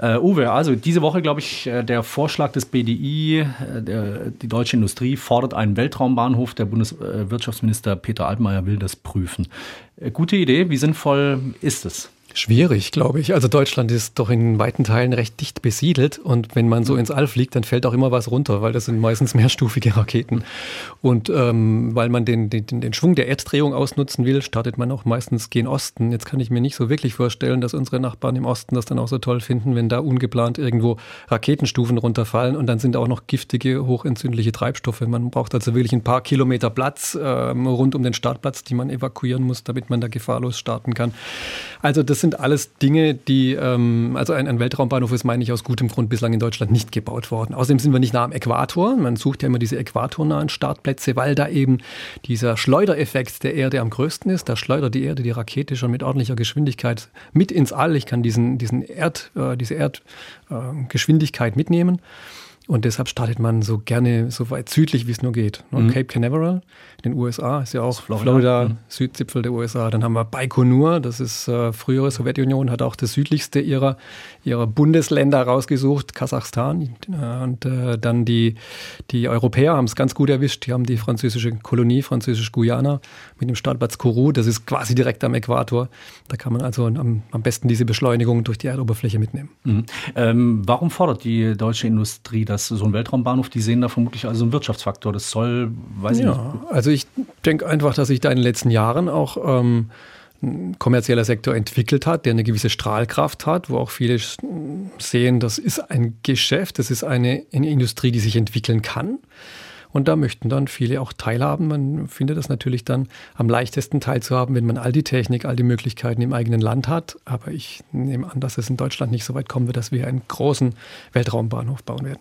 Äh, Uwe, also diese Woche, glaube ich, äh, der Vorschlag des BDI, äh, der, die deutsche Industrie fordert einen Weltraumbahnhof. Der Bundeswirtschaftsminister Peter Altmaier will das prüfen. Äh, gute Idee. Wie sinnvoll ist es? Schwierig, glaube ich. Also Deutschland ist doch in weiten Teilen recht dicht besiedelt und wenn man so ins All fliegt, dann fällt auch immer was runter, weil das sind meistens mehrstufige Raketen. Und ähm, weil man den, den, den Schwung der Erddrehung ausnutzen will, startet man auch meistens gen Osten. Jetzt kann ich mir nicht so wirklich vorstellen, dass unsere Nachbarn im Osten das dann auch so toll finden, wenn da ungeplant irgendwo Raketenstufen runterfallen und dann sind auch noch giftige, hochentzündliche Treibstoffe. Man braucht also wirklich ein paar Kilometer Platz ähm, rund um den Startplatz, die man evakuieren muss, damit man da gefahrlos starten kann. Also das sind alles Dinge, die, ähm, also ein, ein, Weltraumbahnhof ist, meine ich, aus gutem Grund bislang in Deutschland nicht gebaut worden. Außerdem sind wir nicht nah am Äquator. Man sucht ja immer diese äquatornahen Startplätze, weil da eben dieser Schleudereffekt der Erde am größten ist. Da schleudert die Erde die Rakete schon mit ordentlicher Geschwindigkeit mit ins All. Ich kann diesen, diesen Erd, äh, diese Erdgeschwindigkeit äh, mitnehmen. Und deshalb startet man so gerne so weit südlich, wie es nur geht. Mhm. Cape Canaveral in den USA ist ja auch Florida, Florida mhm. Südzipfel der USA. Dann haben wir Baikonur, das ist äh, frühere Sowjetunion, hat auch das südlichste ihrer, ihrer Bundesländer rausgesucht, Kasachstan. Und äh, dann die, die Europäer haben es ganz gut erwischt. Die haben die französische Kolonie, französisch-Guyana, mit dem Startplatz Kourou. Das ist quasi direkt am Äquator. Da kann man also am, am besten diese Beschleunigung durch die Erdoberfläche mitnehmen. Mhm. Ähm, warum fordert die deutsche Industrie das? So ein Weltraumbahnhof, die sehen da vermutlich also einen Wirtschaftsfaktor. Das soll, weiß ja, ich nicht. Also ich denke einfach, dass sich da in den letzten Jahren auch ähm, ein kommerzieller Sektor entwickelt hat, der eine gewisse Strahlkraft hat, wo auch viele sehen, das ist ein Geschäft, das ist eine, eine Industrie, die sich entwickeln kann. Und da möchten dann viele auch teilhaben. Man findet es natürlich dann am leichtesten teilzuhaben, wenn man all die Technik, all die Möglichkeiten im eigenen Land hat. Aber ich nehme an, dass es in Deutschland nicht so weit kommen wird, dass wir einen großen Weltraumbahnhof bauen werden.